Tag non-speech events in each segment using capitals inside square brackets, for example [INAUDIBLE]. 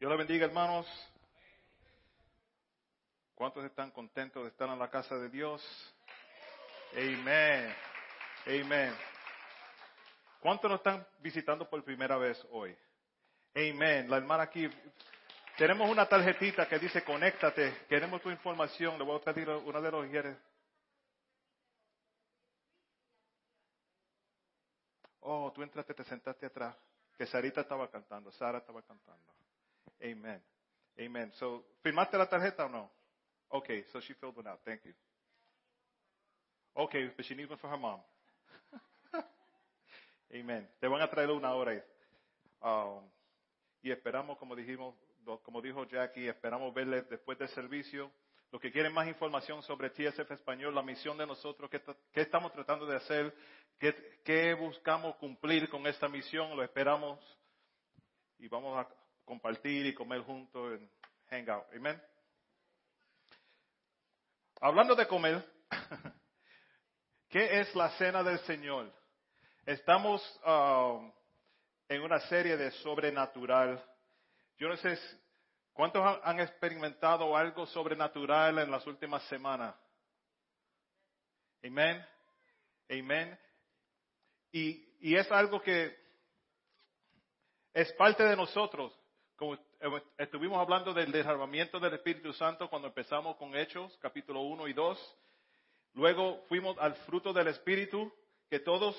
Dios le bendiga, hermanos. ¿Cuántos están contentos de estar en la casa de Dios? Amén. Amén. ¿Cuántos nos están visitando por primera vez hoy? Amén. La hermana aquí. Tenemos una tarjetita que dice conéctate. Queremos tu información. Le voy a pedir una de los mujeres. Oh, tú entraste, te sentaste atrás. Que Sarita estaba cantando. Sara estaba cantando. Amen. Amen. So, ¿firmaste la tarjeta o no? Okay, so she filled it out. Thank you. Okay, but she needs one for her mom. [LAUGHS] Amen. Te van a traer una hora. Um, y esperamos, como dijimos, como dijo Jackie, esperamos verle después del servicio. Los que quieren más información sobre TSF Español, la misión de nosotros, qué, estamos tratando de hacer, qué buscamos cumplir con esta misión, lo esperamos y vamos a compartir y comer juntos en Hangout. Amén. Hablando de comer, [LAUGHS] ¿qué es la cena del Señor? Estamos um, en una serie de sobrenatural. Yo no sé cuántos han experimentado algo sobrenatural en las últimas semanas. Amén. Amén. Y, y es algo que es parte de nosotros como estuvimos hablando del derramamiento del Espíritu Santo cuando empezamos con Hechos, capítulo 1 y 2. Luego fuimos al fruto del Espíritu, que todos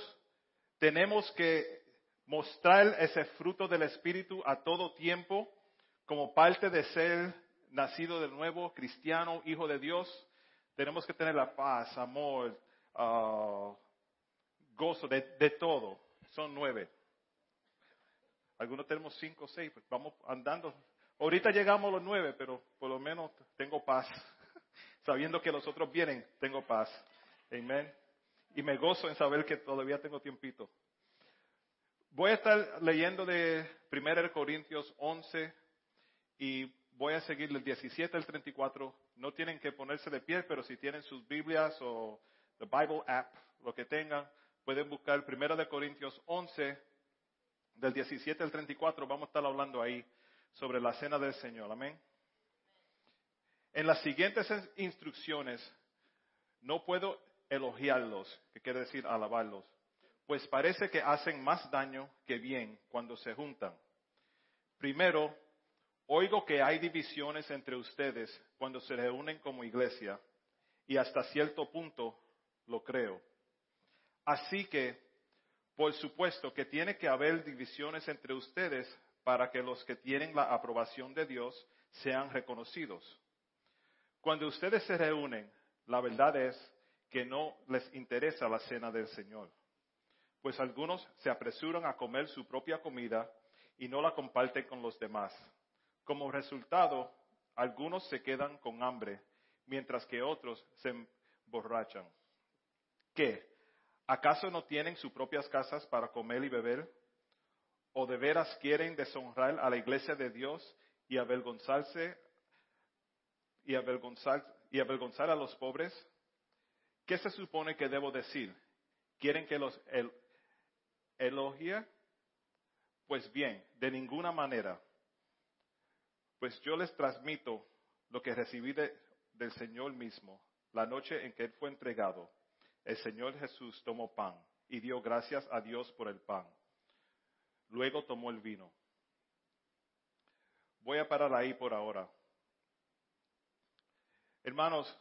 tenemos que mostrar ese fruto del Espíritu a todo tiempo como parte de ser nacido de nuevo, cristiano, hijo de Dios. Tenemos que tener la paz, amor, ah, gozo, de todo. Son nueve. Algunos tenemos cinco o seis, pues vamos andando. Ahorita llegamos a los nueve, pero por lo menos tengo paz. [LAUGHS] Sabiendo que los otros vienen, tengo paz. Amén. Y me gozo en saber que todavía tengo tiempito. Voy a estar leyendo de 1 Corintios 11 y voy a seguir del 17 al 34. No tienen que ponerse de pie, pero si tienen sus Biblias o the Bible app, lo que tengan, pueden buscar 1 Corintios 11 del 17 al 34, vamos a estar hablando ahí sobre la cena del Señor. Amén. En las siguientes instrucciones, no puedo elogiarlos, que quiere decir alabarlos, pues parece que hacen más daño que bien cuando se juntan. Primero, oigo que hay divisiones entre ustedes cuando se reúnen como iglesia, y hasta cierto punto lo creo. Así que por supuesto que tiene que haber divisiones entre ustedes para que los que tienen la aprobación de Dios sean reconocidos. Cuando ustedes se reúnen, la verdad es que no les interesa la cena del Señor, pues algunos se apresuran a comer su propia comida y no la comparten con los demás. Como resultado, algunos se quedan con hambre, mientras que otros se emborrachan. ¿Qué? ¿Acaso no tienen sus propias casas para comer y beber? ¿O de veras quieren deshonrar a la iglesia de Dios y avergonzarse y avergonzar, y avergonzar a los pobres? ¿Qué se supone que debo decir? ¿Quieren que los elogie? Pues bien, de ninguna manera. Pues yo les transmito lo que recibí del Señor mismo la noche en que Él fue entregado el Señor Jesús tomó pan y dio gracias a Dios por el pan. Luego tomó el vino. Voy a parar ahí por ahora. Hermanos,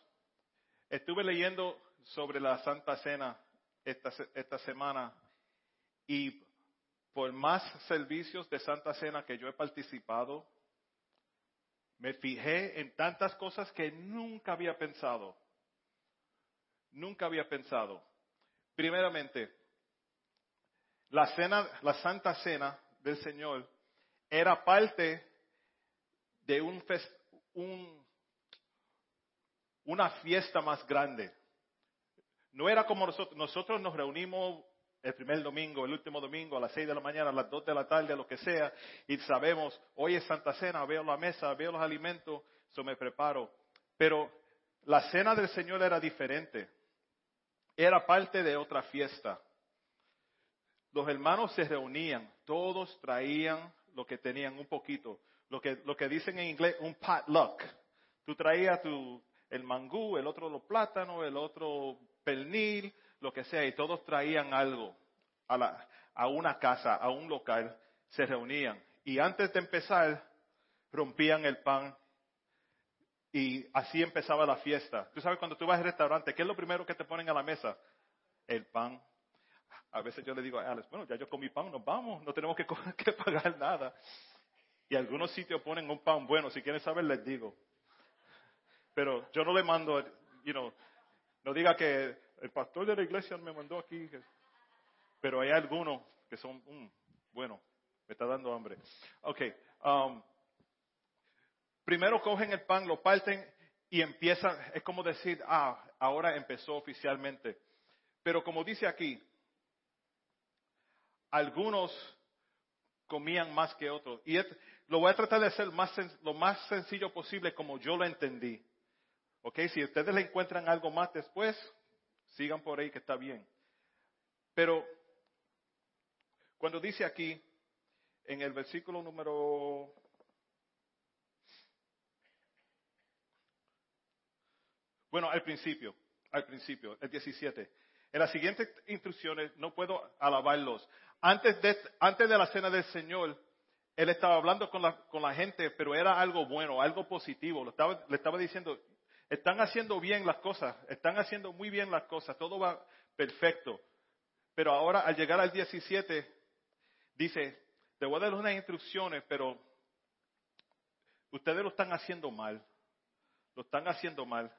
estuve leyendo sobre la Santa Cena esta, esta semana y por más servicios de Santa Cena que yo he participado, me fijé en tantas cosas que nunca había pensado nunca había pensado. Primeramente, la cena, la Santa Cena del Señor era parte de un, un, una fiesta más grande. No era como nosotros, nosotros nos reunimos el primer domingo, el último domingo, a las seis de la mañana, a las dos de la tarde, lo que sea, y sabemos, hoy es Santa Cena, veo la mesa, veo los alimentos, eso me preparo. Pero la cena del Señor era diferente era parte de otra fiesta. Los hermanos se reunían, todos traían lo que tenían un poquito. lo que, lo que dicen en inglés un potluck. Tú traías tu, el mangú, el otro los plátanos, el otro pernil, lo que sea, y todos traían algo a, la, a una casa, a un local, se reunían. Y antes de empezar, rompían el pan y así empezaba la fiesta. Tú sabes, cuando tú vas al restaurante, ¿qué es lo primero que te ponen a la mesa? El pan. A veces yo le digo a Alex, bueno, ya yo comí pan, nos vamos, no tenemos que, [LAUGHS] pagar nada. Y algunos sitios ponen un pan bueno, si quieren saber les digo. Pero yo no le mando, you know, no diga que el pastor de la iglesia me mandó aquí. Pero hay algunos que son, mm, bueno, me está dando hambre. Ok, um, primero cogen el pan, lo parten y empiezan, es como decir, ah, ahora empezó oficialmente. Pero como dice aquí, algunos comían más que otros. Y lo voy a tratar de hacer lo más sencillo posible como yo lo entendí. Ok, si ustedes le encuentran algo más después, sigan por ahí que está bien. Pero cuando dice aquí, en el versículo número Bueno, al principio, al principio, el 17. En las siguientes instrucciones no puedo alabarlos. Antes de, antes de la cena del Señor, Él estaba hablando con la, con la gente, pero era algo bueno, algo positivo. estaba, le estaba diciendo, están haciendo bien las cosas, están haciendo muy bien las cosas, todo va perfecto. Pero ahora al llegar al 17, dice, te voy a dar unas instrucciones, pero ustedes lo están haciendo mal. Lo están haciendo mal.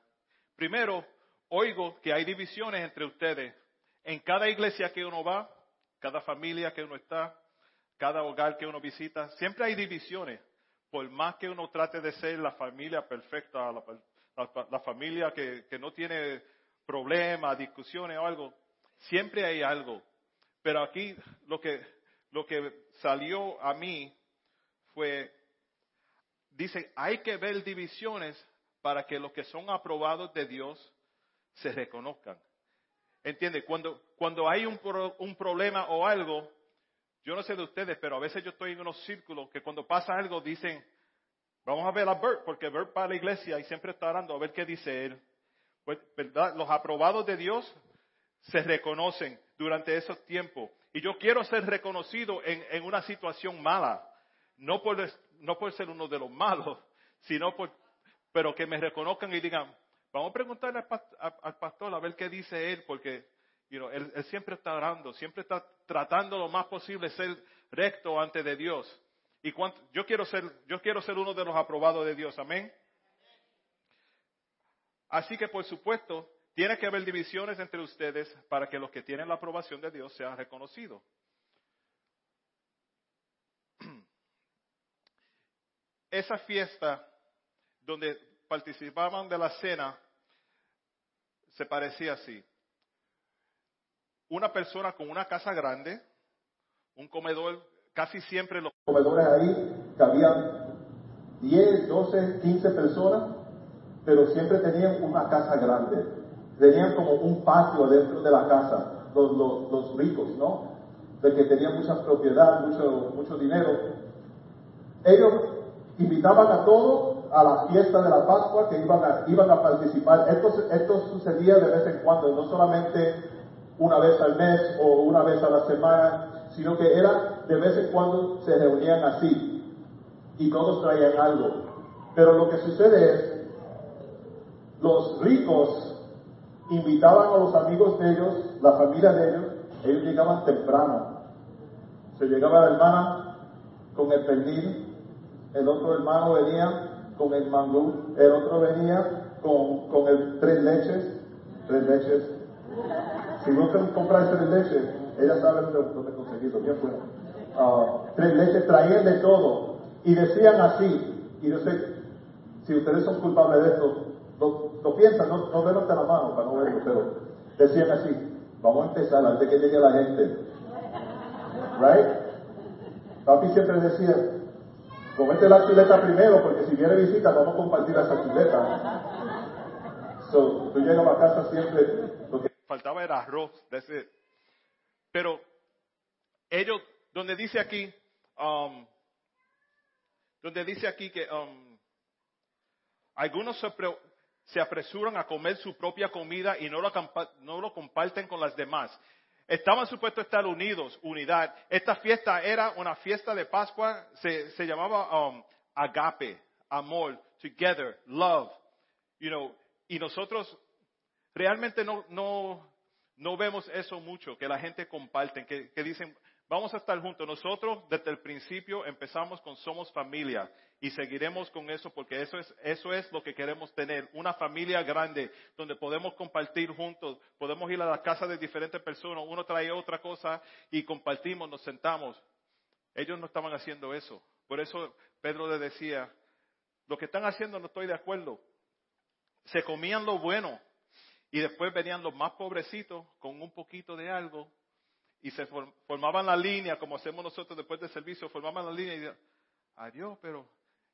Primero, oigo que hay divisiones entre ustedes. En cada iglesia que uno va, cada familia que uno está, cada hogar que uno visita, siempre hay divisiones. Por más que uno trate de ser la familia perfecta, la, familia que, no tiene problemas, discusiones o algo, siempre hay algo. Pero aquí lo que, lo que salió a mí fue, dice, hay que ver divisiones para que los que son aprobados de Dios se reconozcan. ¿Entiende? Cuando, cuando hay un, un problema o algo, yo no sé de ustedes, pero a veces yo estoy en unos círculos que cuando pasa algo dicen, vamos a ver a Bert, porque Bert va a la iglesia y siempre está orando a ver qué dice él. Pues. Los aprobados de Dios se reconocen durante esos tiempos. Y yo quiero ser reconocido en, en una situación mala, no por, no por ser uno de los malos, sino por, pero que me reconozcan y digan, vamos a preguntarle al pastor a ver qué dice él, porque él, siempre está orando, siempre está tratando lo más posible ser recto ante de Dios. Y yo quiero ser, yo quiero ser uno de los aprobados de Dios, amén. Así que por supuesto, tiene que haber divisiones entre ustedes para que los que tienen la aprobación de Dios sean reconocidos. [CLEARS THROAT] Esa fiesta donde participaban de la cena se parecía así. Una persona con una casa grande, un comedor, casi siempre los comedores ahí cabían 10, 12, 15 personas, pero siempre tenían una casa grande. Tenían como un patio dentro de la casa, los, los, ricos, ¿no? De que tenían mucha propiedad, mucho, mucho dinero. Ellos invitaban a todos a la fiesta de la Pascua que iban a, iban a participar. Esto, esto sucedía de vez en cuando, no solamente una vez al mes o una vez a la semana, sino que era de vez en cuando se reunían así y todos traían algo. Pero lo que sucede es, los ricos invitaban a los amigos de ellos, la familia de ellos, ellos llegaban temprano. Se llegaba la hermana con el pernil, el otro hermano venía con el mangú, el otro venía con, con el tres leches, tres leches. Si no compráis tres leches, ella sabe dónde, he conseguido, bien bueno. Ah, tres leches traían de todo y decían así, y yo sé, si ustedes son culpables de esto, lo, piensan, no, no levanten la mano para no verlo, pero decían así, vamos a empezar antes que llegue la gente. Right? Papi siempre decía, Comete la chuleta primero, porque si viene visita vamos a compartir esa chuleta. So, tú llegas a casa siempre. Faltaba era arroz. Pero ellos, donde dice aquí, um, donde dice aquí que um, algunos se, pre- se apresuran a comer su propia comida y no lo, no lo comparten con las demás. Estaban supuestos a estar unidos, unidad. Esta fiesta era una fiesta de Pascua, se, se llamaba um, agape, amor, together, love. You know, y nosotros realmente no, no, no vemos eso mucho, que la gente comparte, que, que dicen, vamos a estar juntos. Nosotros desde el principio empezamos con somos familia y seguiremos con eso porque eso es, eso es lo que queremos tener, una familia grande donde podemos compartir juntos, podemos ir a la casa de diferentes personas, uno trae otra cosa y compartimos, nos sentamos. Ellos no estaban haciendo eso. Por eso Pedro le decía, lo que están haciendo no estoy de acuerdo. Se comían lo bueno y después venían los más pobrecitos con un poquito de algo y se form- formaban la línea, como hacemos nosotros después del servicio, formaban la línea y decían, adiós, pero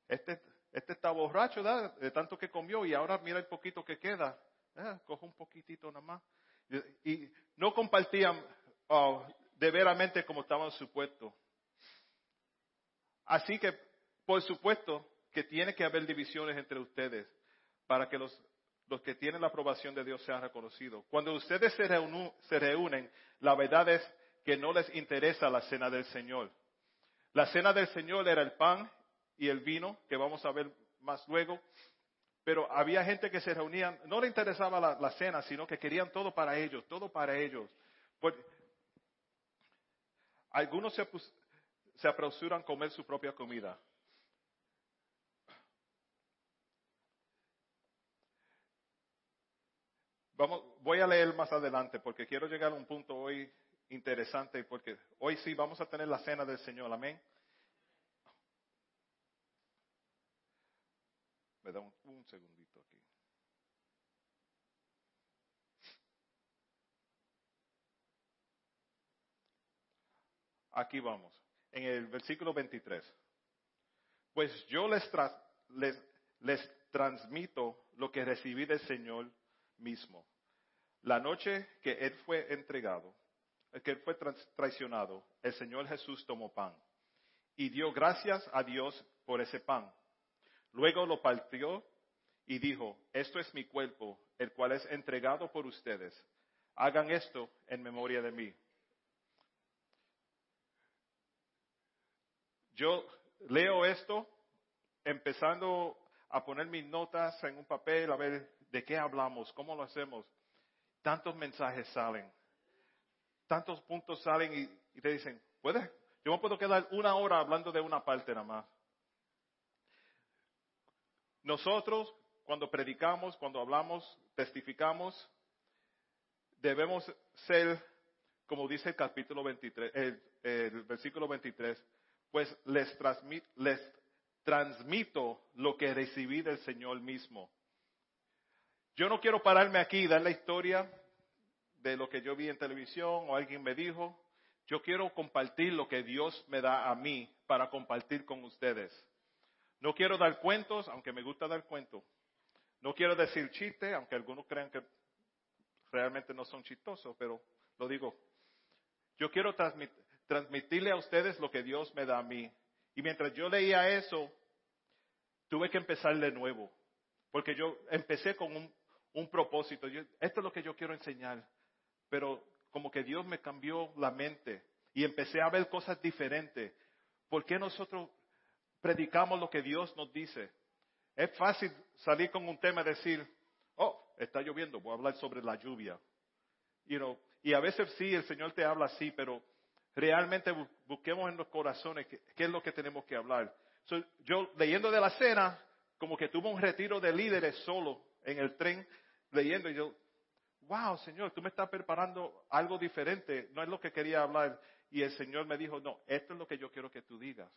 este, este está borracho ¿verdad? de tanto que comió y ahora mira el poquito que queda, Ah, coge un poquitito nada más. Y, y no compartían ah, de veramente como estaban supuestos. Así que, por supuesto, que tiene que haber divisiones entre ustedes para que los, los que tienen la aprobación de Dios sean reconocidos. Cuando ustedes se, reúnen, la verdad es que no les interesa la cena del Señor. La cena del Señor era el pan y el vino, que vamos a ver más luego, pero había gente que se reunían, no le interesaba la, cena, sino que querían todo para ellos, todo para ellos. Pues, algunos se, se apresuran a comer su propia comida. Vamos, voy a leer más adelante porque quiero llegar a un punto hoy interesante porque hoy sí vamos a tener la cena del Señor, amén. Me da un, un segundito aquí. Aquí vamos, en el versículo 23. Pues yo les, tras- les, les transmito lo que recibí del Señor mismo. La noche que Él fue entregado, que Él fue traicionado, el Señor Jesús tomó pan y dio gracias a Dios por ese pan. Luego lo partió y dijo, esto es mi cuerpo, el cual es entregado por ustedes. Hagan esto en memoria de mí. Yo leo esto empezando a poner mis notas en un papel, a ver de qué hablamos, cómo lo hacemos. Tantos mensajes salen, tantos puntos salen y, te dicen, ¿puedes? Yo me puedo quedar una hora hablando de una parte nada más. Nosotros, cuando predicamos, cuando hablamos, testificamos, debemos ser, como dice el capítulo 23, el, versículo 23, pues les transmito lo que recibí del Señor mismo. Yo no quiero pararme aquí y dar la historia de lo que yo vi en televisión o alguien me dijo. Yo quiero compartir lo que Dios me da a mí para compartir con ustedes. No quiero dar cuentos, aunque me gusta dar cuentos. No quiero decir chistes, aunque algunos crean que realmente no son chistosos, pero lo digo. Yo quiero transmit- transmitirle a ustedes lo que Dios me da a mí. Y mientras yo leía eso, tuve que empezar de nuevo. Porque yo empecé con un, un propósito. Yo- esto es lo que yo quiero enseñar. Pero como que Dios me cambió la mente y empecé a ver cosas diferentes. ¿Por qué nosotros predicamos lo que Dios nos dice? Es fácil salir con un tema y decir, oh, está lloviendo, voy a hablar sobre la lluvia. You know, y a veces sí, el Señor te habla así, pero realmente bu- busquemos en los corazones qué, qué es lo que tenemos que hablar. So, yo leyendo de la cena, como que tuve un retiro de líderes solo en el tren, leyendo y yo, wow, Señor, tú me estás preparando algo diferente, no es lo que quería hablar. Y el Señor me dijo, no, esto es lo que yo quiero que tú digas.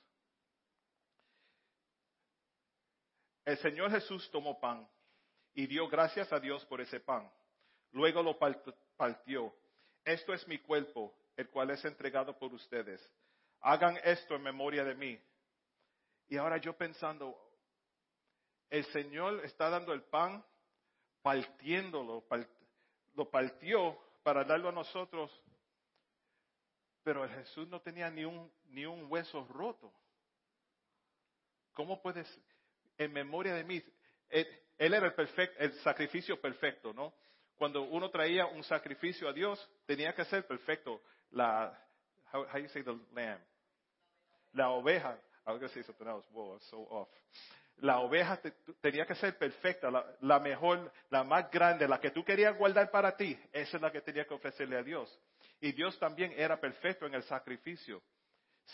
El Señor Jesús tomó pan y dio gracias a Dios por ese pan. Luego lo part- partió. Esto es mi cuerpo, el cual es entregado por ustedes. Hagan esto en memoria de mí. Y ahora yo pensando, el Señor está dando el pan, partiéndolo, par- lo partió para darlo a nosotros, pero Jesús no tenía ni un, ni un hueso roto. ¿Cómo puedes, en memoria de mí? Él, él era el, el sacrificio perfecto, ¿no? Cuando uno traía un sacrificio a Dios, tenía que ser perfecto. La, how, how you say the lamb? La oveja. I was going to say something else. Whoa, I'm so off. La oveja te- tenía que ser perfecta, la, mejor, la más grande, la que tú querías guardar para ti. Esa es la que tenía que ofrecerle a Dios. Y Dios también era perfecto en el sacrificio.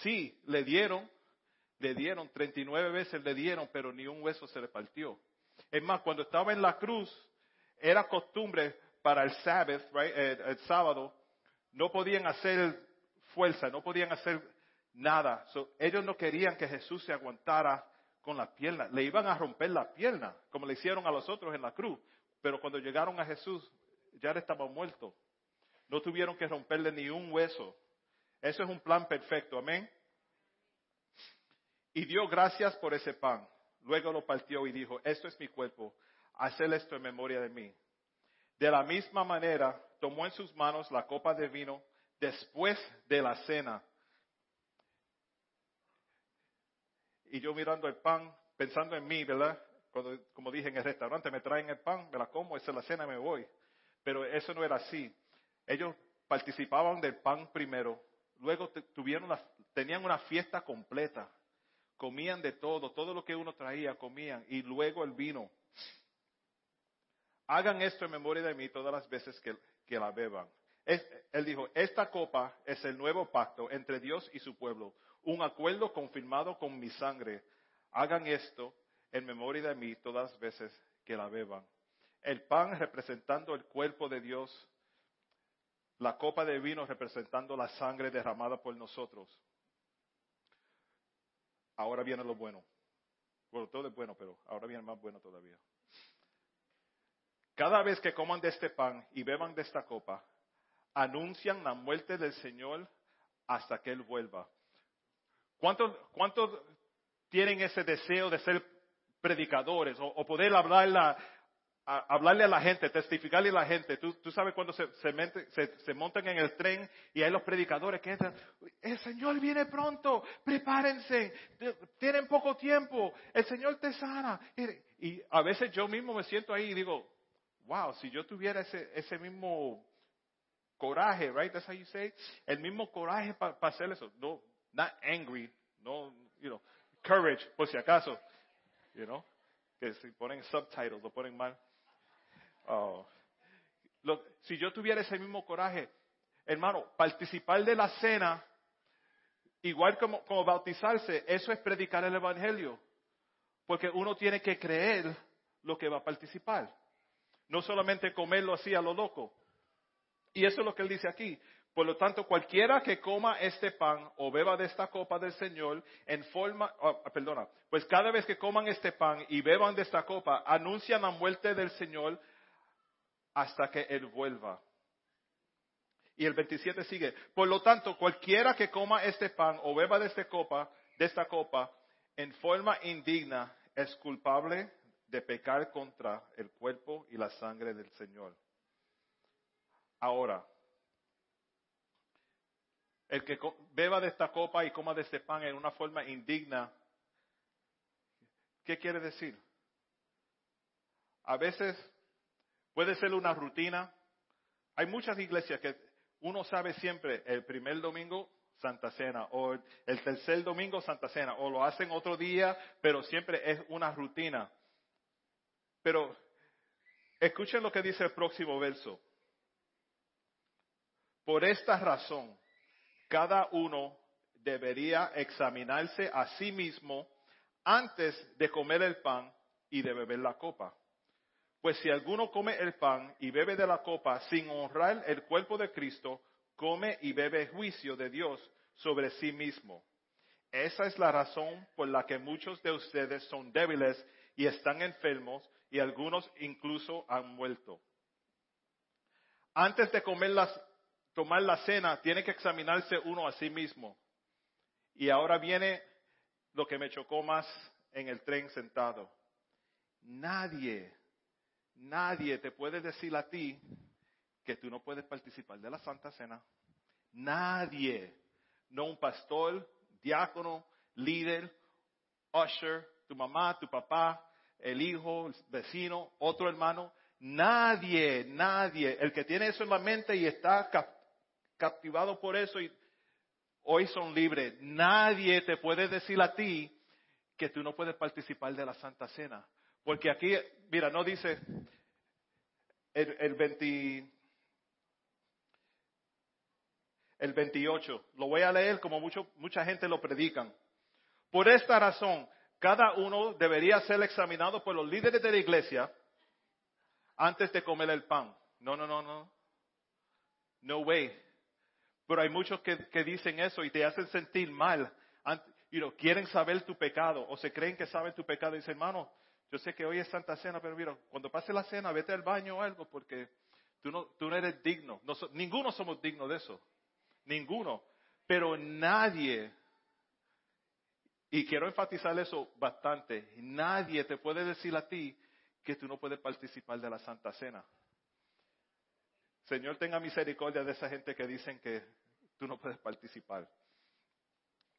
Sí, le dieron, le dieron, 39 veces le dieron, pero ni un hueso se le partió. Es más, cuando estaba en la cruz, era costumbre para el Sabbath, right, el, sábado, no podían hacer fuerza, no podían hacer nada. Ellos no querían que Jesús se aguantara con la pierna. Le iban a romper la pierna, como le hicieron a los otros en la cruz. Pero cuando llegaron a Jesús, ya estaba muerto. No tuvieron que romperle ni un hueso. Eso es un plan perfecto, amén. Y dio gracias por ese pan. Luego lo partió y dijo, esto es mi cuerpo, haced esto en memoria de mí. De la misma manera, tomó en sus manos la copa de vino después de la cena. Y yo mirando el pan, pensando en mí, ¿verdad? Cuando, como dije en el restaurante, me traen el pan, me la como, esa es la cena y me voy. Pero eso no era así. Ellos participaban del pan primero, luego tuvieron tenían una fiesta completa. Comían de todo, todo lo que uno traía, comían, y luego el vino. Hagan esto en memoria de mí todas las veces que, que la beban. Él dijo, esta copa es el nuevo pacto entre Dios y su pueblo, un acuerdo confirmado con mi sangre. Hagan esto en memoria de mí todas las veces que la beban. El pan representando el cuerpo de Dios, la copa de vino representando la sangre derramada por nosotros. Ahora viene lo bueno. Bueno, todo es bueno, pero ahora viene más bueno todavía. Cada vez que coman de este pan y beban de esta copa, anuncian la muerte del Señor hasta que Él vuelva. ¿Cuántos, cuántos tienen ese deseo de ser predicadores o, poder hablar la- a- hablarle a la gente, testificarle a la gente? Tú, tú sabes cuando se, se, montan en el tren y hay los predicadores que entran, el Señor viene pronto, prepárense, tienen poco tiempo, el Señor te sana. Y, y a veces yo mismo me siento ahí y digo, wow, si yo tuviera ese, ese mismo coraje, right? That's how you say. El mismo coraje para hacer eso. No, not angry, no, you know, courage, por si acaso, you know, que si ponen subtitles lo ponen mal. Oh. Si yo tuviera ese mismo coraje, hermano, participar de la cena, igual como, como bautizarse, eso es predicar el evangelio, porque uno tiene que creer lo que va a participar, no solamente comerlo así a lo loco. Y eso es lo que él dice aquí. Por lo tanto, cualquiera que coma este pan o beba de esta copa del Señor en forma, oh, perdona, pues cada vez que coman este pan y beban de esta copa, anuncian la muerte del Señor hasta que Él vuelva. Y el 27 sigue. Por lo tanto, cualquiera que coma este pan o beba de esta copa, de esta copa, en forma indigna, es culpable de pecar contra el cuerpo y la sangre del Señor. Ahora, el que beba de esta copa y coma de este pan en una forma indigna, ¿qué quiere decir? A veces puede ser una rutina. Hay muchas iglesias que uno sabe siempre el primer domingo Santa Cena o el tercer domingo Santa Cena o lo hacen otro día, pero siempre es una rutina. Pero escuchen lo que dice el próximo verso. Por esta razón, cada uno debería examinarse a sí mismo antes de comer el pan y de beber la copa. Pues si alguno come el pan y bebe de la copa sin honrar el cuerpo de Cristo, come y bebe juicio de Dios sobre sí mismo. Esa es la razón por la que muchos de ustedes son débiles y están enfermos y algunos incluso han muerto. Antes de comer las, tomar la cena, tiene que examinarse uno a sí mismo. Y ahora viene lo que me chocó más en el tren sentado. Nadie, nadie te puede decir a ti que tú no puedes participar de la Santa Cena. Nadie, no un pastor, diácono, líder, usher, tu mamá, tu papá, el hijo, el vecino, otro hermano. Nadie, nadie, el que tiene eso en la mente y está captivado por eso y hoy son libres. Nadie te puede decir a ti que tú no puedes participar de la Santa Cena. Porque aquí, mira, no dice el, el 20, el 28. Lo voy a leer como mucho, mucha gente lo predican. Por esta razón, cada uno debería ser examinado por los líderes de la iglesia antes de comer el pan. No, no, no, no. No way. Pero hay muchos que, dicen eso y te hacen sentir mal. You quieren saber tu pecado o se creen que saben tu pecado. Y dicen, hermano, yo sé que hoy es Santa Cena, pero mira, cuando pase la cena, vete al baño o algo porque tú no, tú no eres digno. ninguno somos dignos de eso ninguno. Pero nadie, y quiero enfatizar eso bastante, nadie te puede decir a ti que tú no puedes participar de la Santa Cena. Señor, tenga misericordia de esa gente que dicen que tú no puedes participar.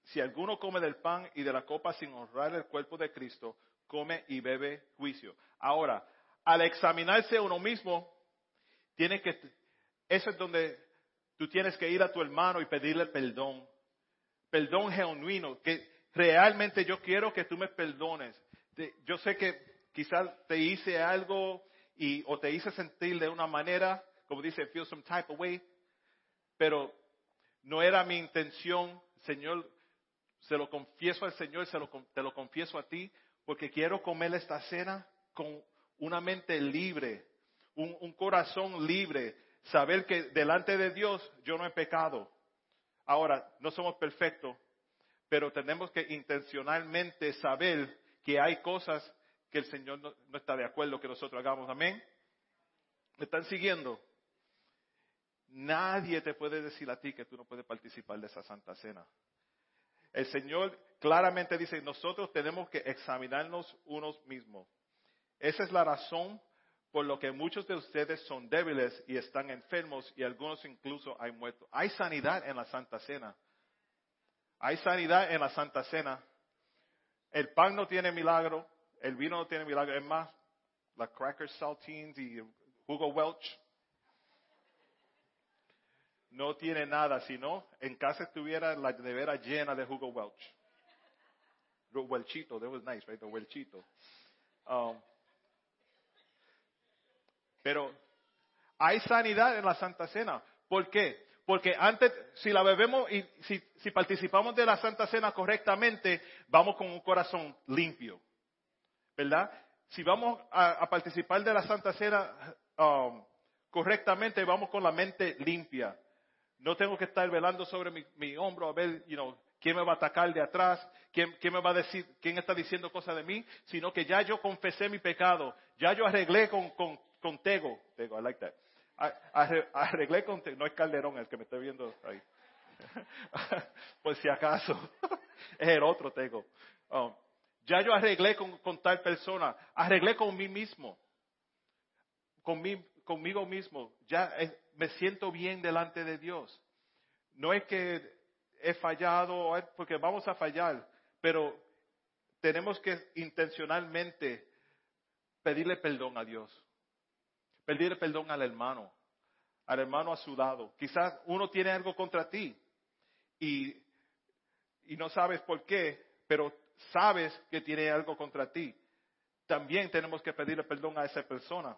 Si alguno come del pan y de la copa sin honrar el cuerpo de Cristo, come y bebe juicio. Ahora, al examinarse uno mismo, tiene que, eso es donde Tú tienes que ir a tu hermano y pedirle perdón. Perdón genuino, que realmente yo quiero que tú me perdones. Yo sé que quizás te hice algo y, o te hice sentir de una manera, como dice, feel some type of way, pero no era mi intención, Señor, se lo confieso al Señor, se lo, te lo confieso a ti, porque quiero comer esta cena con una mente libre, un corazón libre, saber que delante de Dios yo no he pecado. Ahora, no somos perfectos, pero tenemos que intencionalmente saber que hay cosas que el Señor no, está de acuerdo que nosotros hagamos. Amén. ¿Me están siguiendo? Nadie te puede decir a ti que tú no puedes participar de esa Santa Cena. El Señor claramente dice, nosotros tenemos que examinarnos unos mismos. Esa es la razón por lo que muchos de ustedes son débiles y están enfermos y algunos incluso hay muertos. Hay sanidad en la Santa Cena. Hay sanidad en la Santa Cena. El pan no tiene milagro, el vino no tiene milagro. Es más, la crackers, saltines y jugo Welch no tiene nada, sino en casa estuviera la nevera llena de jugo Welch. Welchito, that was nice, right? The Welchito. Um, pero hay sanidad en la Santa Cena. ¿Por qué? Porque antes, si la bebemos y si, participamos de la Santa Cena correctamente, vamos con un corazón limpio. ¿Verdad? Si vamos a, participar de la Santa Cena um, correctamente, vamos con la mente limpia. No tengo que estar velando sobre mi, hombro a ver, you know, quién me va a atacar de atrás, quién, me va a decir, quién está diciendo cosas de mí, sino que ya yo confesé mi pecado, ya yo arreglé con, Tego. Tego, I like that. Arreglé con Tego. No es Calderón el que me estoy viendo ahí. [LAUGHS] Por si acaso. [LAUGHS] es el otro Tego. Um, ya yo arreglé con, tal persona. Arreglé con mí mismo. Con conmigo mismo. Ya me siento bien delante de Dios. No es que he fallado, porque vamos a fallar, pero tenemos que intencionalmente pedirle perdón a Dios pedir perdón al hermano, al hermano a su. Quizás uno tiene algo contra ti y, y no sabes por qué, pero sabes que tiene algo contra ti. También tenemos que pedirle perdón a esa persona.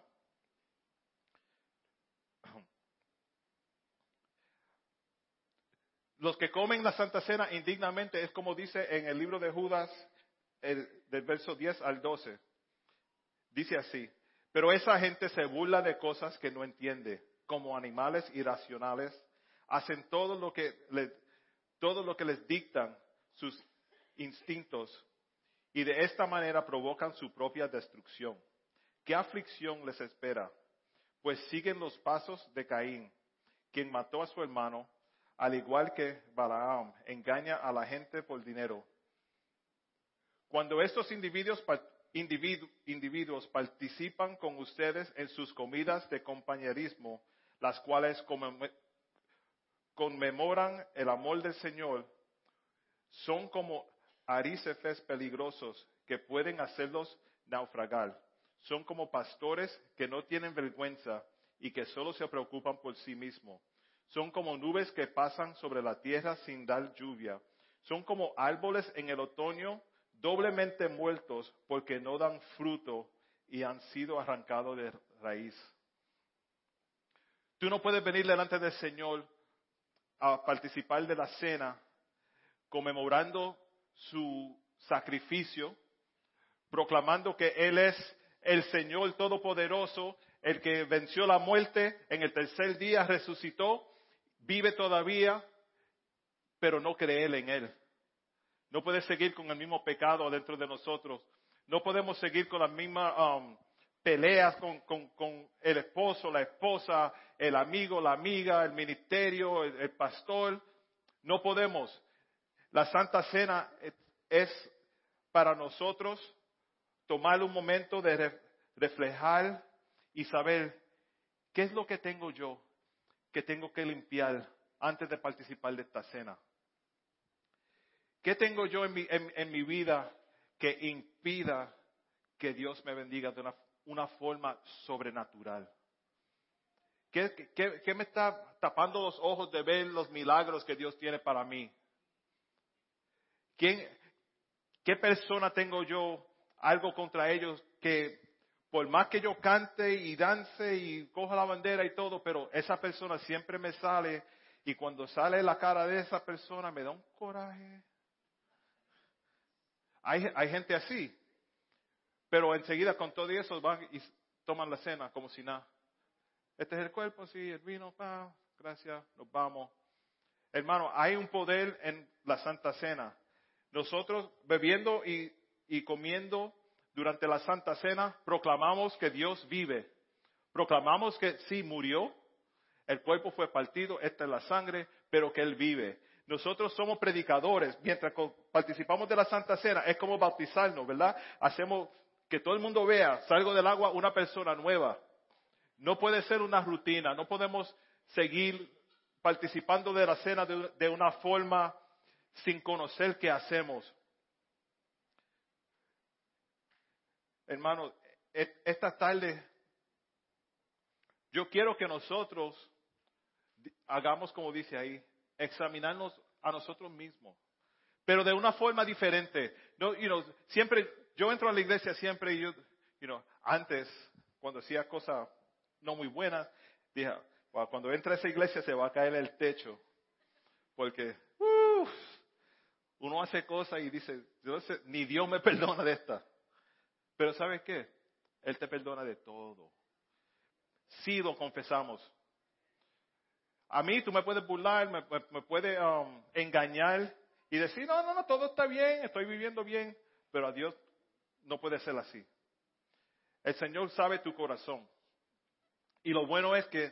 Los que comen la Santa Cena indignamente es como dice en el libro de Judas, el, del verso 10 al 12. Dice así, pero esa gente se burla de cosas que no entiende, como animales irracionales, hacen todo lo que, todo lo que les dictan sus instintos y de esta manera provocan su propia destrucción. ¿Qué aflicción les espera? Pues siguen los pasos de Caín, quien mató a su hermano, al igual que Balaam, engaña a la gente por dinero. Cuando estos individuos individuos participan con ustedes en sus comidas de compañerismo, las cuales conmemoran el amor del Señor, son como arícefes peligrosos que pueden hacerlos naufragar. Son como pastores que no tienen vergüenza y que solo se preocupan por sí mismos. Son como nubes que pasan sobre la tierra sin dar lluvia. Son como árboles en el otoño doblemente muertos porque no dan fruto y han sido arrancados de raíz. Tú no puedes venir delante del Señor a participar de la cena conmemorando su sacrificio, proclamando que Él es el Señor Todopoderoso, el que venció la muerte, en el tercer día resucitó, vive todavía, pero no creer en Él. No puede seguir con el mismo pecado dentro de nosotros. No podemos seguir con las mismas um, peleas con, el esposo, la esposa, el amigo, la amiga, el ministerio, el, pastor. No podemos. La Santa Cena es para nosotros tomar un momento de reflejar y saber qué es lo que tengo yo que tengo que limpiar antes de participar de esta cena. ¿Qué tengo yo en mi, en, mi vida que impida que Dios me bendiga de una, forma sobrenatural? ¿Qué, ¿Qué, me está tapando los ojos de ver los milagros que Dios tiene para mí? ¿Quién, ¿Qué persona tengo yo algo contra ellos que por más que yo cante y dance y coja la bandera y todo, pero esa persona siempre me sale y cuando sale la cara de esa persona me da un coraje? Hay, gente así, pero enseguida con todo eso van y toman la cena como si nada. Este es el cuerpo, sí, el vino, pa, gracias, nos vamos. Hermano, hay un poder en la Santa Cena. Nosotros bebiendo y, y comiendo durante la Santa Cena proclamamos que Dios vive. Proclamamos que sí murió, el cuerpo fue partido, esta es la sangre, pero que Él vive. Nosotros somos predicadores. Mientras participamos de la Santa Cena, es como bautizarnos, ¿verdad? Hacemos que todo el mundo vea, salgo del agua una persona nueva. No puede ser una rutina, no podemos seguir participando de la cena de, una forma sin conocer qué hacemos. Hermano, e, esta tarde yo quiero que nosotros hagamos como dice ahí, examinarnos a nosotros mismos, pero de una forma diferente. No, you siempre, yo entro a la iglesia siempre y yo, you antes, cuando hacía cosas no muy buenas, dije, cuando entra a esa iglesia se va a caer el techo, porque uno hace cosas y dice, ni Dios me [LAUGHS] perdona de esta. Pero ¿sabes qué? Él te perdona de todo. Si lo confesamos, a mí tú me puedes burlar, me, puedes um, engañar y decir, no, no, no, todo está bien, estoy viviendo bien, pero a Dios no puede ser así. El Señor sabe tu corazón. Y lo bueno es que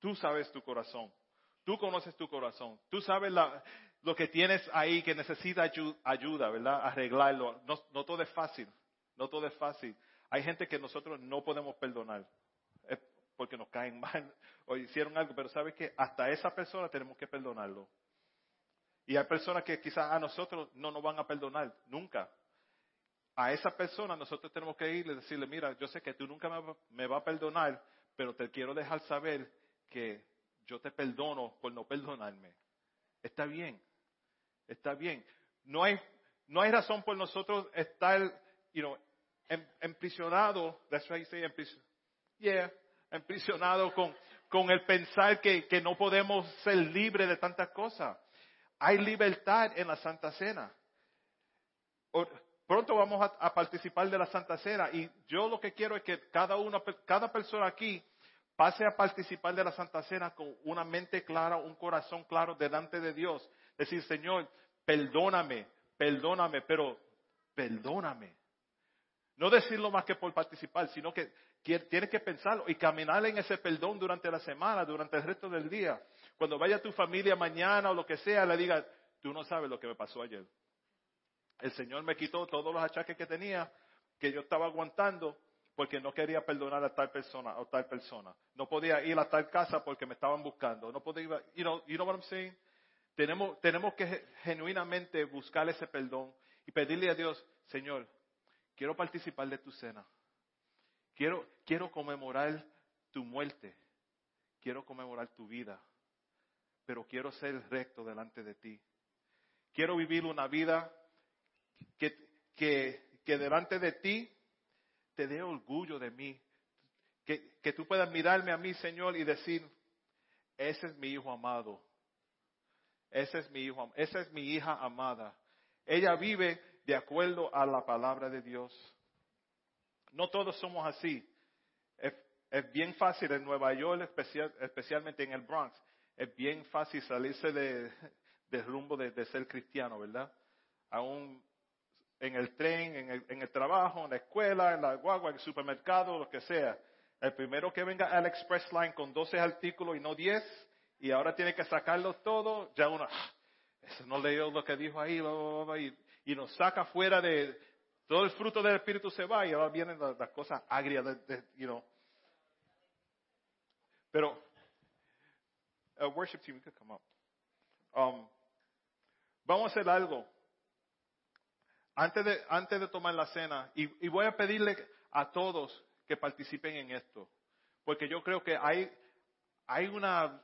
tú sabes tu corazón. Tú conoces tu corazón. Tú sabes lo que tienes ahí que necesita ayuda, ¿verdad? Arreglarlo. No, no todo es fácil. No todo es fácil. Hay gente que nosotros no podemos perdonar porque nos caen [LAUGHS] mal o hicieron algo, pero sabes que hasta esa persona tenemos que perdonarlo. Y hay personas que quizás a nosotros no nos van a perdonar, nunca. A esa persona nosotros tenemos que ir y decirle, mira, yo sé que tú nunca me vas a perdonar, pero te quiero dejar saber que yo te perdono por no perdonarme. Está bien, está bien. No hay, no hay razón por nosotros estar, you know, emprisionado, that's why you say Yeah, emprisionado con, con el pensar que, que no podemos ser libres de tantas cosas. Hay libertad en la Santa Cena. Pronto vamos a, participar de la Santa Cena y yo lo que quiero es que cada, una, cada persona aquí pase a participar de la Santa Cena con una mente clara, un corazón claro delante de Dios. Decir, Señor, perdóname, perdóname, pero perdóname. No decirlo más que por participar, sino que tienes que pensarlo y caminar en ese perdón durante la semana, durante el resto del día. Cuando vaya tu familia mañana o lo que sea, le diga, tú no sabes lo que me pasó ayer. El Señor me quitó todos los achaques que tenía, que yo estaba aguantando, porque no quería perdonar a tal persona o tal persona. No podía ir a tal casa porque me estaban buscando. No podía, you know, you know what I'm saying? Tenemos, tenemos que genuinamente buscar ese perdón y pedirle a Dios, Señor, quiero participar de tu cena. Quiero, quiero conmemorar tu muerte. Quiero conmemorar tu vida. Pero quiero ser recto delante de ti. Quiero vivir una vida que, que, que delante de ti te dé orgullo de mí. Que, que tú puedas mirarme a mí, Señor, y decir, ese es mi hijo amado. Ese es mi hijo, esa es mi hija amada. Ella vive de acuerdo a la palabra de Dios. No todos somos así. Es, bien fácil en Nueva York, especialmente en el Bronx, es bien fácil salirse de, del rumbo de, ser cristiano, ¿verdad? Aún en el tren, en el, trabajo, en la escuela, en la guagua, en el supermercado, lo que sea. El primero que venga al Express Line con 12 artículos y no 10, y ahora tiene que sacarlos todos, ya uno, ah, eso no leyó lo que dijo ahí, y, y, nos saca fuera de, todo el fruto del Espíritu se va y ahora vienen las, cosas agrias, de, you know. Pero, uh, worship team, you could come up. Um, vamos a hacer algo. Antes de, antes de tomar la cena, y, y voy a pedirle a todos que participen en esto, porque yo creo que hay, hay una,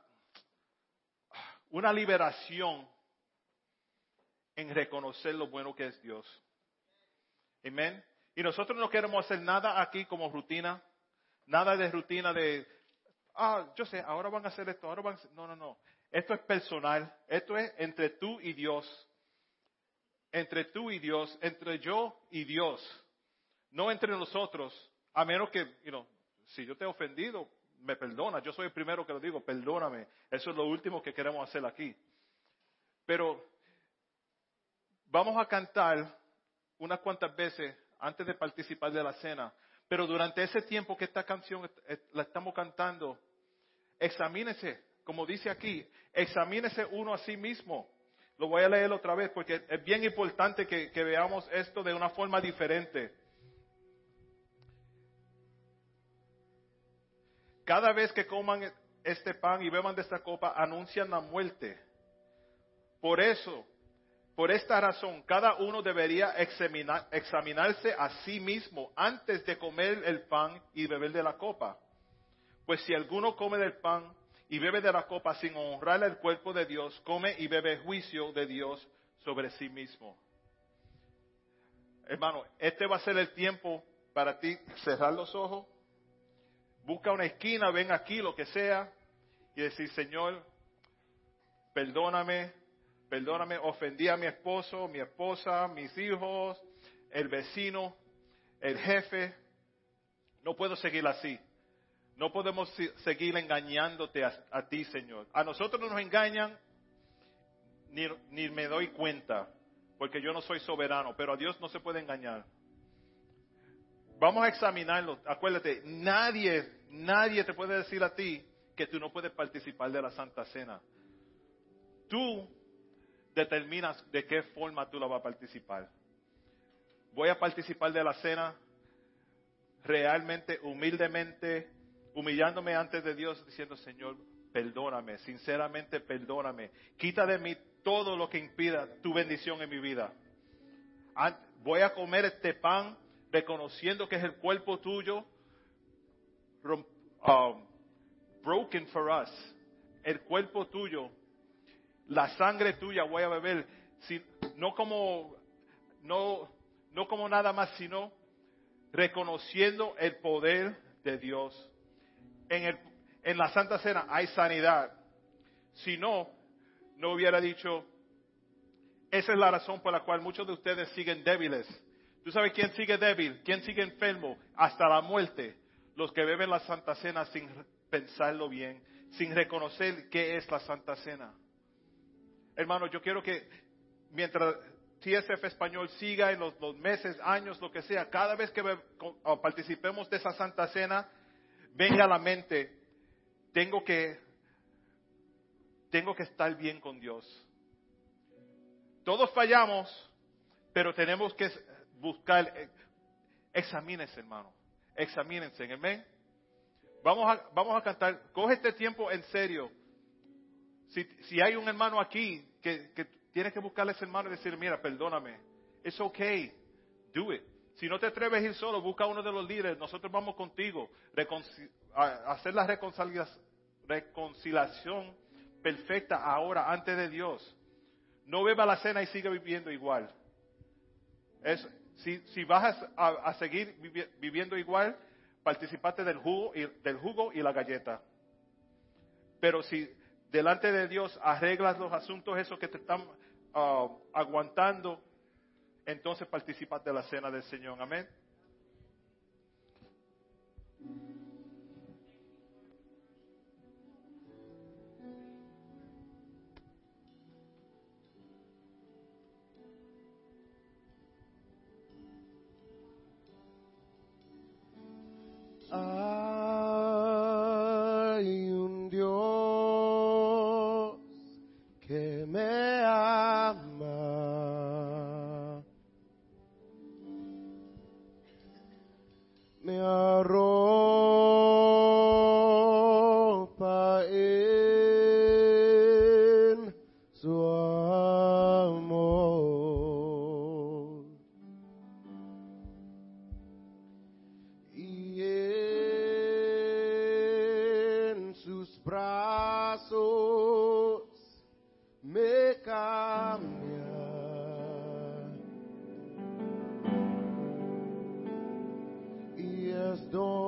una liberación en reconocer lo bueno que es Dios. Amén. Y nosotros no queremos hacer nada aquí como rutina, nada de rutina de, ah, yo sé, ahora van a hacer esto, ahora van a hacer... No, no, no. Esto es personal, esto es entre tú y Dios. Entre tú y Dios, entre yo y Dios. No entre nosotros, a menos que, you know, si yo te he ofendido, me perdona. Yo soy el primero que lo digo, perdóname. Eso es lo último que queremos hacer aquí. Pero vamos a cantar unas cuantas veces antes de participar de la cena. Pero durante ese tiempo que esta canción la estamos cantando, examínese, como dice aquí, examínese uno a sí mismo. Lo voy a leer otra vez porque es bien importante que, que veamos esto de una forma diferente. Cada vez que coman este pan y beban de esta copa, anuncian la muerte. Por eso, por esta razón, cada uno debería examinarse a sí mismo antes de comer el pan y beber de la copa. Pues si alguno come del pan y bebe de la copa sin honrar el cuerpo de Dios, come y bebe juicio de Dios sobre sí mismo. Hermano, este va a ser el tiempo para ti cerrar los ojos, busca una esquina, ven aquí, lo que sea, y decir, Señor, perdóname perdóname, ofendí a mi esposo, mi esposa, mis hijos, el vecino, el jefe. No puedo seguir así. No podemos seguir engañándote a, ti, Señor. A nosotros nos engañan, ni, ni me doy cuenta, porque yo no soy soberano, pero a Dios no se puede engañar. Vamos a examinarlo. Acuérdate, nadie, nadie te puede decir a ti que tú no puedes participar de la Santa Cena. Tú determinas de qué forma tú la vas a participar. Voy a participar de la cena realmente, humildemente, humillándome antes de Dios, diciendo, Señor, perdóname, sinceramente perdóname. Quita de mí todo lo que impida tu bendición en mi vida. Voy a comer este pan reconociendo que es el cuerpo tuyo, um, broken for us, el cuerpo tuyo la sangre tuya voy a beber, no como, no, no como nada más, sino reconociendo el poder de Dios. En, el, en la Santa Cena hay sanidad. Si no, no hubiera dicho, esa es la razón por la cual muchos de ustedes siguen débiles. ¿Tú sabes quién sigue débil? ¿Quién sigue enfermo? Hasta la muerte. Los que beben la Santa Cena sin pensarlo bien, sin reconocer qué es la Santa Cena. Hermano, yo quiero que mientras TSF Español siga en los, meses, años, lo que sea, cada vez que participemos de esa Santa Cena, venga a la mente, tengo que, tengo que estar bien con Dios. Todos fallamos, pero tenemos que buscar, eh, examínense hermano, examínense, amén. Vamos a, vamos a cantar, coge este tiempo en serio. Si, si hay un hermano aquí que, que tienes que buscarle a ese hermano y decir, mira, perdóname. It's okay. Do it. Si no te atreves a ir solo, busca a uno de los líderes. Nosotros vamos contigo. A- hacer la reconcilia- reconciliación perfecta ahora, antes de Dios. No beba la cena y siga viviendo igual. Es, si, si vas a, a seguir vivi- viviendo igual, participate del jugo, y, del jugo y la galleta. Pero si delante de Dios arreglas los asuntos esos que te están ah, aguantando, entonces participas de la cena del Señor. Amén. Y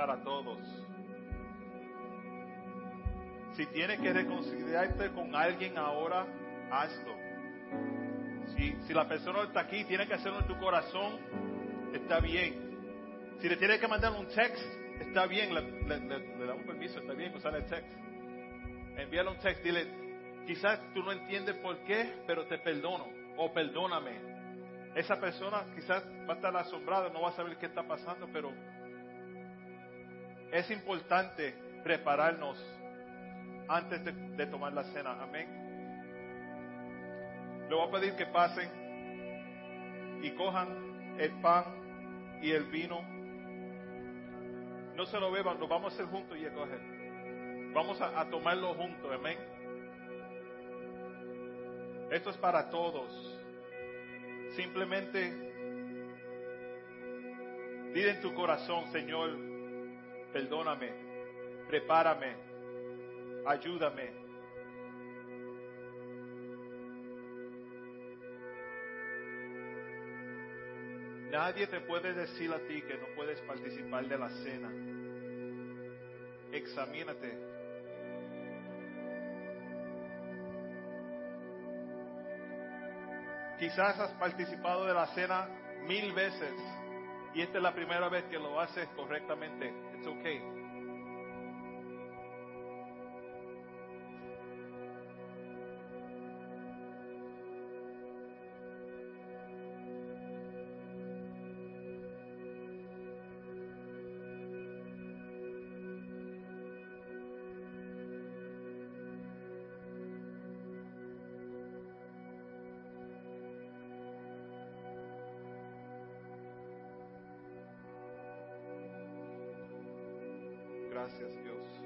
Para todos. Si tienes que reconciliarte con alguien ahora, hazlo. Si, la persona está aquí, tiene que hacerlo en tu corazón, está bien. Si le tienes que mandar un text, está bien, le, le- le- damos permiso, está bien usar el text. Envíale un text, dile, Quizás tú no entiendes por qué, pero te perdono o perdóname. Esa persona quizás va a estar asombrada, no va a saber qué está pasando, pero es importante prepararnos antes de, tomar la cena. Amén. Le voy a pedir que pasen y cojan el pan y el vino. No se lo beban, lo vamos a hacer juntos y a coger. Vamos a, a tomarlo juntos, amén. Esto es para todos. Simplemente dile en tu corazón, Señor, perdóname, prepárame, ayúdame. Nadie te puede decir a ti que no puedes participar de la cena. Examínate. Quizás has participado de la cena mil veces y esta es la primera vez que lo haces correctamente. It's okay. Gracias, Dios.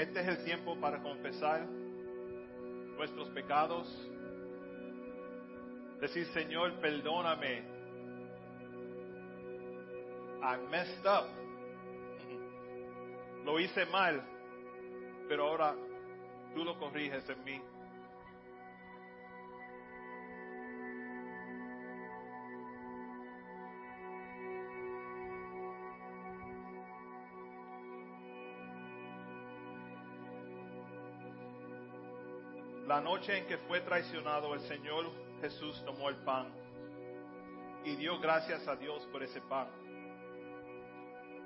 Este es el tiempo para confesar nuestros pecados. Decir, Señor, perdóname. I messed up. Lo hice mal, pero ahora tú lo corriges en mí. La noche en que fue traicionado, el Señor Jesús tomó el pan y dio gracias a Dios por ese pan.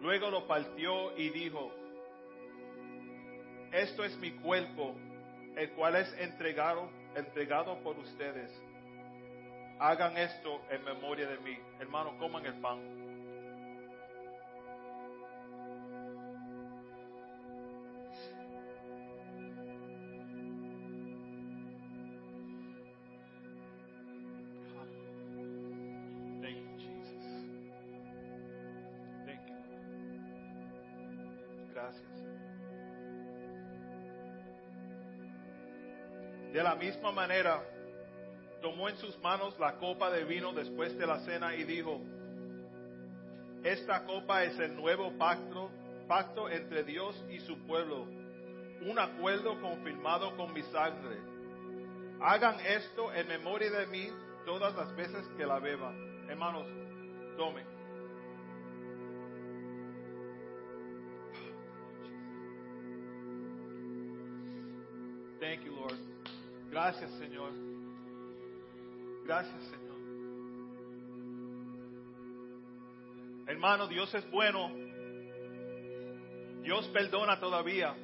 Luego lo partió y dijo, esto es mi cuerpo, el cual es entregado, entregado por ustedes. Hagan esto en memoria de mí. Hermano, coman el pan. La misma manera, tomó en sus manos la copa de vino después de la cena y dijo, esta copa es el nuevo pacto, pacto entre Dios y su pueblo, un acuerdo confirmado con mi sangre. Hagan esto en memoria de mí todas las veces que la beban. Hermanos, tomen. Gracias, Señor. Gracias, Señor. Hermano, Dios es bueno. Dios perdona todavía.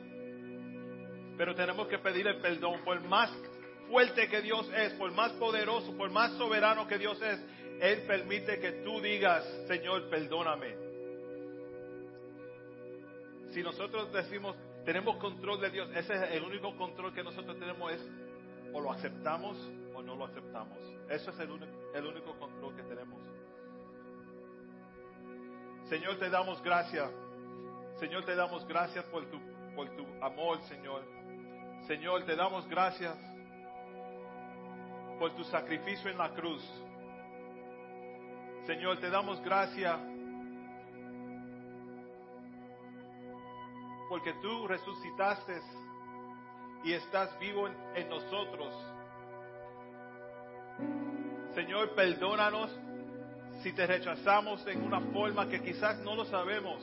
Pero tenemos que pedirle perdón. Por más fuerte que Dios es, por más poderoso, por más soberano que Dios es, Él permite que tú digas, Señor, perdóname. Si nosotros decimos, tenemos control de Dios, ese es el único control que nosotros tenemos es o lo aceptamos o no lo aceptamos. Eso es el único, el único control que tenemos. Señor, te damos gracias. Señor, te damos gracias por tu por tu amor, Señor. Señor, te damos gracias por tu sacrificio en la cruz. Señor, te damos gracias porque tú resucitaste y estás vivo en, nosotros. Señor, perdónanos si te rechazamos en una forma que quizás no lo sabemos.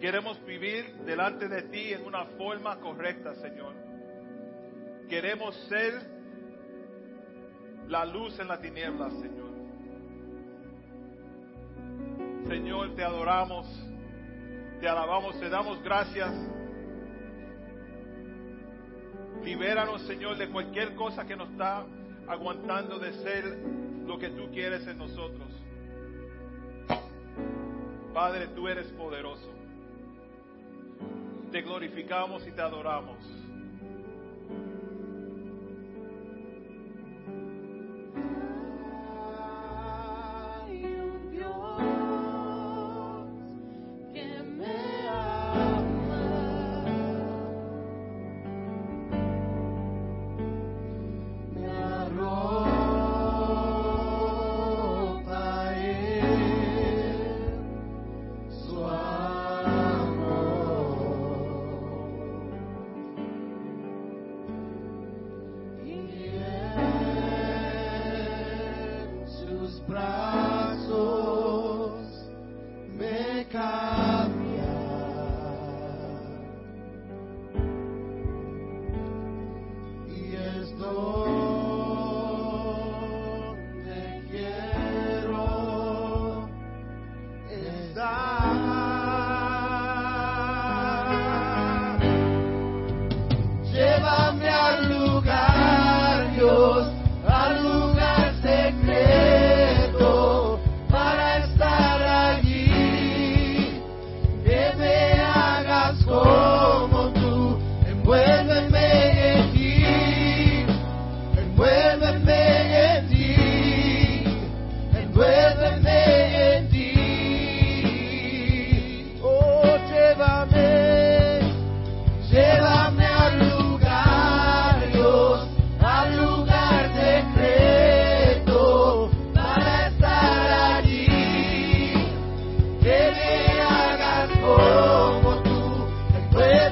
Queremos vivir delante de ti en una forma correcta, Señor. Queremos ser la luz en la tiniebla, Señor. Señor, te adoramos, te alabamos, te damos gracias. Libéranos, Señor, de cualquier cosa que nos está aguantando de ser lo que tú quieres en nosotros. Padre, tú eres poderoso. Te glorificamos y te adoramos.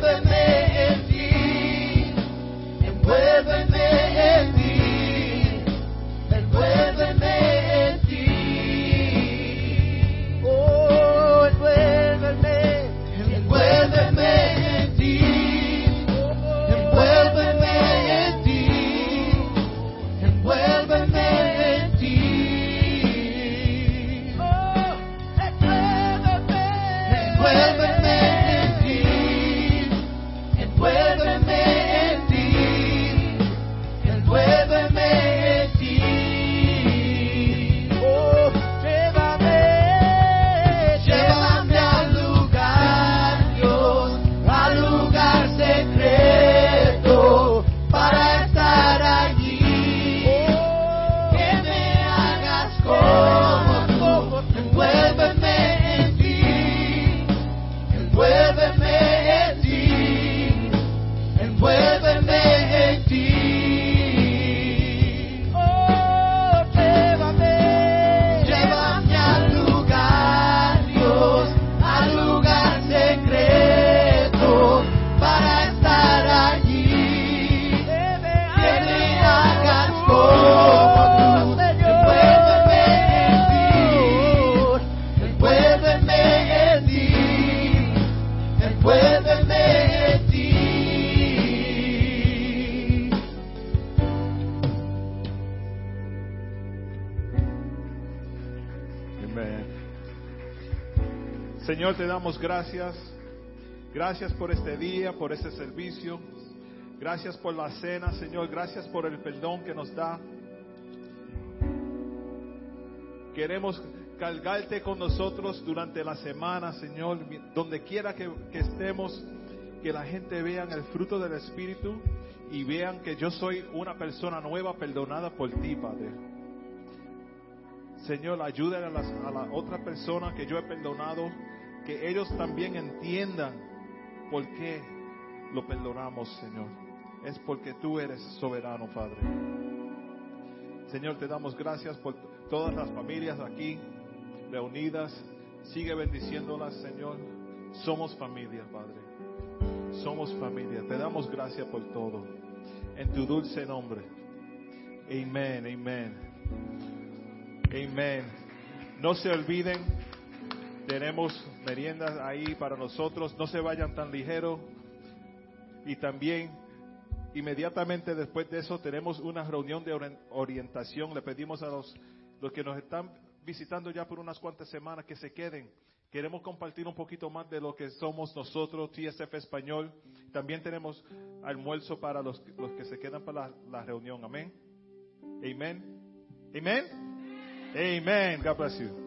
the Señor, te damos gracias. Gracias por este día, por este servicio. Gracias por la cena, Señor. Gracias por el perdón que nos da. Queremos cargarte con nosotros durante la semana, Señor. Donde quiera que, que estemos, que la gente vea el fruto del Espíritu y vean que yo soy una persona nueva, perdonada por ti, Padre. Señor, ayúdale a, las, a la otra persona que yo he perdonado, que ellos también entiendan por qué lo perdonamos, Señor. Es porque tú eres soberano, Padre. Señor, te damos gracias por todas las familias aquí reunidas. Sigue bendiciéndolas, Señor. Somos familia, Padre. Somos familia. Te damos gracias por todo. En tu dulce nombre. Amén, amén. Amén. No se olviden, tenemos meriendas ahí para nosotros. No se vayan tan ligero. Y también, inmediatamente después de eso, tenemos una reunión de ori- orientación. Le pedimos a los, los que nos están visitando ya por unas cuantas semanas que se queden. Queremos compartir un poquito más de lo que somos nosotros, TSF Español. También tenemos almuerzo para los, los que se quedan para la, la reunión. Amén. Amén. Amén. Amen. God bless you.